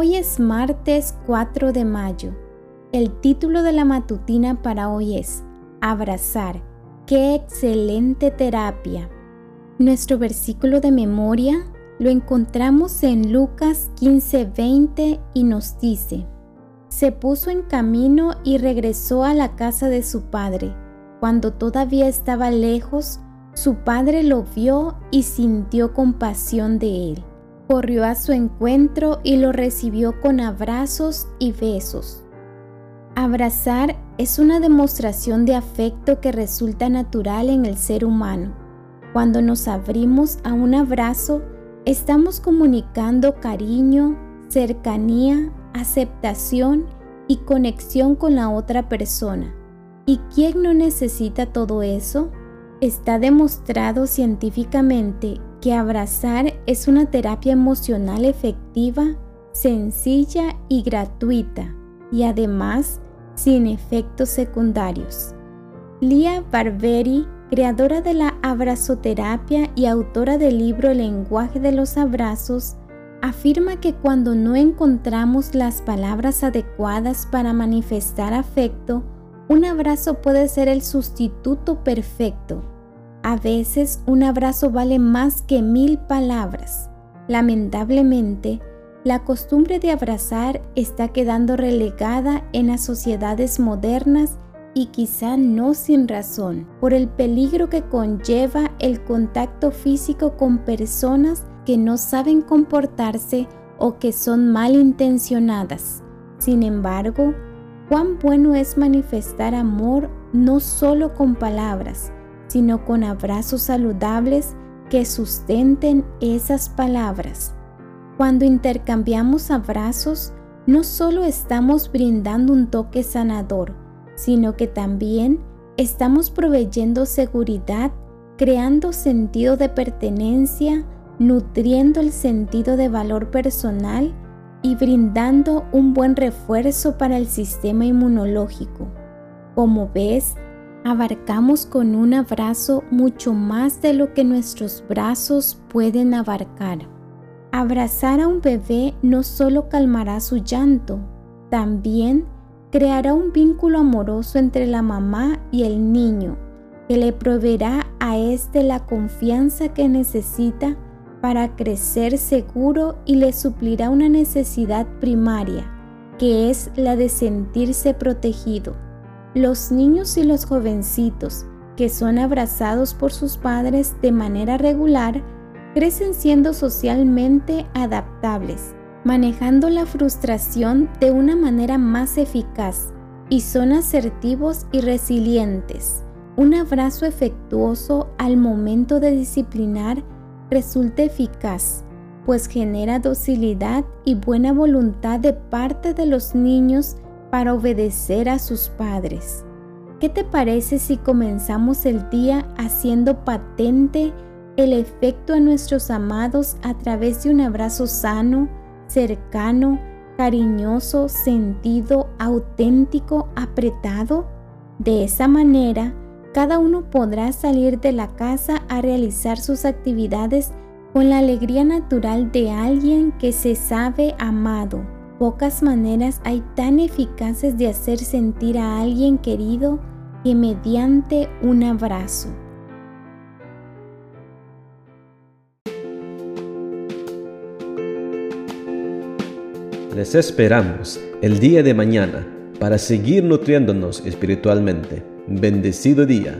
Hoy es martes 4 de mayo. El título de la matutina para hoy es Abrazar. ¡Qué excelente terapia! Nuestro versículo de memoria lo encontramos en Lucas 15:20 y nos dice, se puso en camino y regresó a la casa de su padre. Cuando todavía estaba lejos, su padre lo vio y sintió compasión de él. Corrió a su encuentro y lo recibió con abrazos y besos. Abrazar es una demostración de afecto que resulta natural en el ser humano. Cuando nos abrimos a un abrazo, estamos comunicando cariño, cercanía, aceptación y conexión con la otra persona. ¿Y quién no necesita todo eso? Está demostrado científicamente que abrazar es una terapia emocional efectiva, sencilla y gratuita, y además sin efectos secundarios. Lia Barberi, creadora de la abrazoterapia y autora del libro El lenguaje de los abrazos, afirma que cuando no encontramos las palabras adecuadas para manifestar afecto, un abrazo puede ser el sustituto perfecto. A veces un abrazo vale más que mil palabras. Lamentablemente, la costumbre de abrazar está quedando relegada en las sociedades modernas y quizá no sin razón, por el peligro que conlleva el contacto físico con personas que no saben comportarse o que son malintencionadas. Sin embargo, Cuán bueno es manifestar amor no solo con palabras, sino con abrazos saludables que sustenten esas palabras. Cuando intercambiamos abrazos, no solo estamos brindando un toque sanador, sino que también estamos proveyendo seguridad, creando sentido de pertenencia, nutriendo el sentido de valor personal y brindando un buen refuerzo para el sistema inmunológico. Como ves, abarcamos con un abrazo mucho más de lo que nuestros brazos pueden abarcar. Abrazar a un bebé no solo calmará su llanto, también creará un vínculo amoroso entre la mamá y el niño, que le proveerá a éste la confianza que necesita para crecer seguro y le suplirá una necesidad primaria, que es la de sentirse protegido. Los niños y los jovencitos que son abrazados por sus padres de manera regular crecen siendo socialmente adaptables, manejando la frustración de una manera más eficaz y son asertivos y resilientes. Un abrazo efectuoso al momento de disciplinar resulta eficaz, pues genera docilidad y buena voluntad de parte de los niños para obedecer a sus padres. ¿Qué te parece si comenzamos el día haciendo patente el efecto a nuestros amados a través de un abrazo sano, cercano, cariñoso, sentido, auténtico, apretado? De esa manera, cada uno podrá salir de la casa a realizar sus actividades con la alegría natural de alguien que se sabe amado. Pocas maneras hay tan eficaces de hacer sentir a alguien querido que mediante un abrazo. Les esperamos el día de mañana para seguir nutriéndonos espiritualmente. Bendecido día.